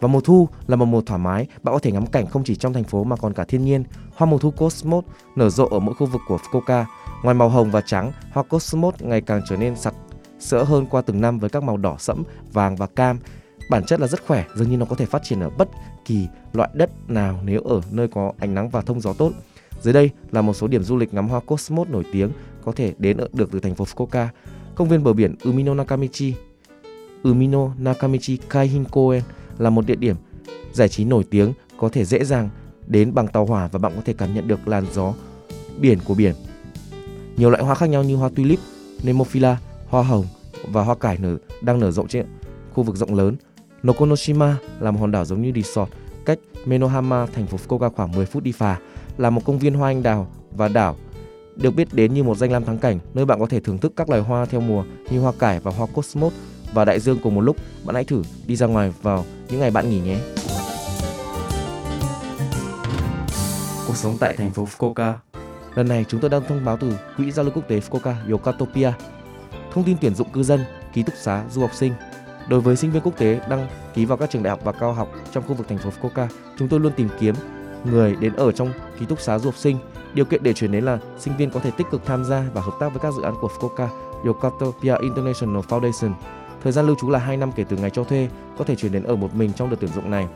Và mùa thu là một mùa thoải mái, bạn có thể ngắm cảnh không chỉ trong thành phố mà còn cả thiên nhiên. Hoa mùa thu Cosmos nở rộ ở mỗi khu vực của Fukuoka. Ngoài màu hồng và trắng, hoa Cosmos ngày càng trở nên sặc sỡ hơn qua từng năm với các màu đỏ sẫm, vàng và cam. Bản chất là rất khỏe, dường như nó có thể phát triển ở bất kỳ loại đất nào nếu ở nơi có ánh nắng và thông gió tốt. Dưới đây là một số điểm du lịch ngắm hoa Cosmos nổi tiếng có thể đến được từ thành phố Fukuoka. Công viên bờ biển Umino Nakamichi Umino Nakamichi Kaihin Koen là một địa điểm giải trí nổi tiếng có thể dễ dàng đến bằng tàu hỏa và bạn có thể cảm nhận được làn gió biển của biển. Nhiều loại hoa khác nhau như hoa tulip, nemophila, hoa hồng và hoa cải nở đang nở rộ trên khu vực rộng lớn. Nokonoshima là một hòn đảo giống như resort cách Menohama, thành phố Fukuoka khoảng 10 phút đi phà, là một công viên hoa anh đào và đảo được biết đến như một danh lam thắng cảnh nơi bạn có thể thưởng thức các loài hoa theo mùa như hoa cải và hoa cosmos và đại dương cùng một lúc. Bạn hãy thử đi ra ngoài vào những ngày bạn nghỉ nhé. Cuộc sống tại thành phố Fukuoka. Lần này chúng tôi đang thông báo từ Quỹ giao lưu quốc tế Fukuoka Yokatopia. Thông tin tuyển dụng cư dân, ký túc xá, du học sinh. Đối với sinh viên quốc tế đăng ký vào các trường đại học và cao học trong khu vực thành phố Fukuoka, chúng tôi luôn tìm kiếm người đến ở trong ký túc xá du học sinh. Điều kiện để chuyển đến là sinh viên có thể tích cực tham gia và hợp tác với các dự án của Fukuoka Yokatopia International Foundation. Thời gian lưu trú là 2 năm kể từ ngày cho thuê, có thể chuyển đến ở một mình trong đợt tuyển dụng này.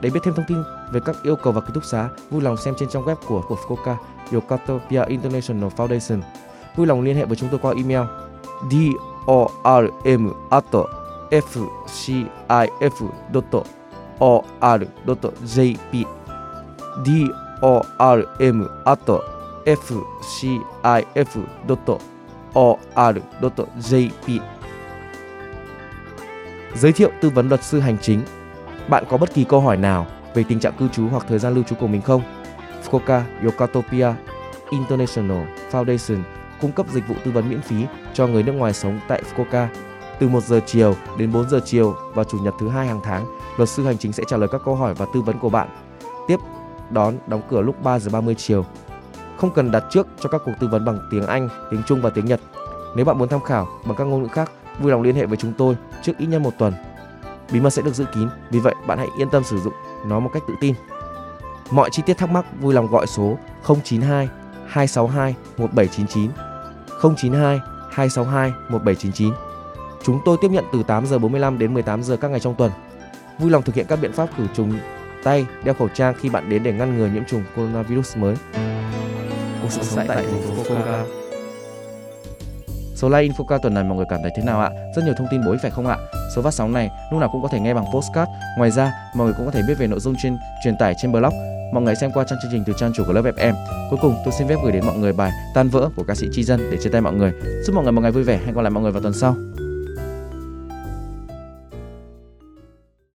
Để biết thêm thông tin về các yêu cầu và ký túc xá, vui lòng xem trên trang web của, của Fukuoka Yokotopia International Foundation. Vui lòng liên hệ với chúng tôi qua email dorm@fcif.or.jp, dorm@fcif.or.jp. Giới thiệu tư vấn luật sư hành chính Bạn có bất kỳ câu hỏi nào về tình trạng cư trú hoặc thời gian lưu trú của mình không? Fukuoka Yokatopia International Foundation cung cấp dịch vụ tư vấn miễn phí cho người nước ngoài sống tại Fukuoka từ 1 giờ chiều đến 4 giờ chiều và chủ nhật thứ hai hàng tháng. Luật sư hành chính sẽ trả lời các câu hỏi và tư vấn của bạn. Tiếp đón đóng cửa lúc 3 giờ 30 chiều. Không cần đặt trước cho các cuộc tư vấn bằng tiếng Anh, tiếng Trung và tiếng Nhật. Nếu bạn muốn tham khảo bằng các ngôn ngữ khác, vui lòng liên hệ với chúng tôi trước ít nhất một tuần. Bí mật sẽ được giữ kín, vì vậy bạn hãy yên tâm sử dụng nó một cách tự tin. Mọi chi tiết thắc mắc vui lòng gọi số 092 262 1799 092 262 1799. Chúng tôi tiếp nhận từ 8 giờ 45 đến 18 giờ các ngày trong tuần. Vui lòng thực hiện các biện pháp khử trùng tay, đeo khẩu trang khi bạn đến để ngăn ngừa nhiễm trùng coronavirus mới. Cuộc sống tại thành phố Fukuoka. Số like Infoca tuần này mọi người cảm thấy thế nào ạ? Rất nhiều thông tin bổ ích phải không ạ? Số phát sóng này lúc nào cũng có thể nghe bằng postcard. Ngoài ra, mọi người cũng có thể biết về nội dung trên truyền tải trên blog. Mọi người xem qua trang chương trình từ trang chủ của lớp FM. Cuối cùng, tôi xin phép gửi đến mọi người bài Tan vỡ của ca sĩ Chi Dân để chia tay mọi người. Chúc mọi người một ngày vui vẻ. Hẹn gặp lại mọi người vào tuần sau.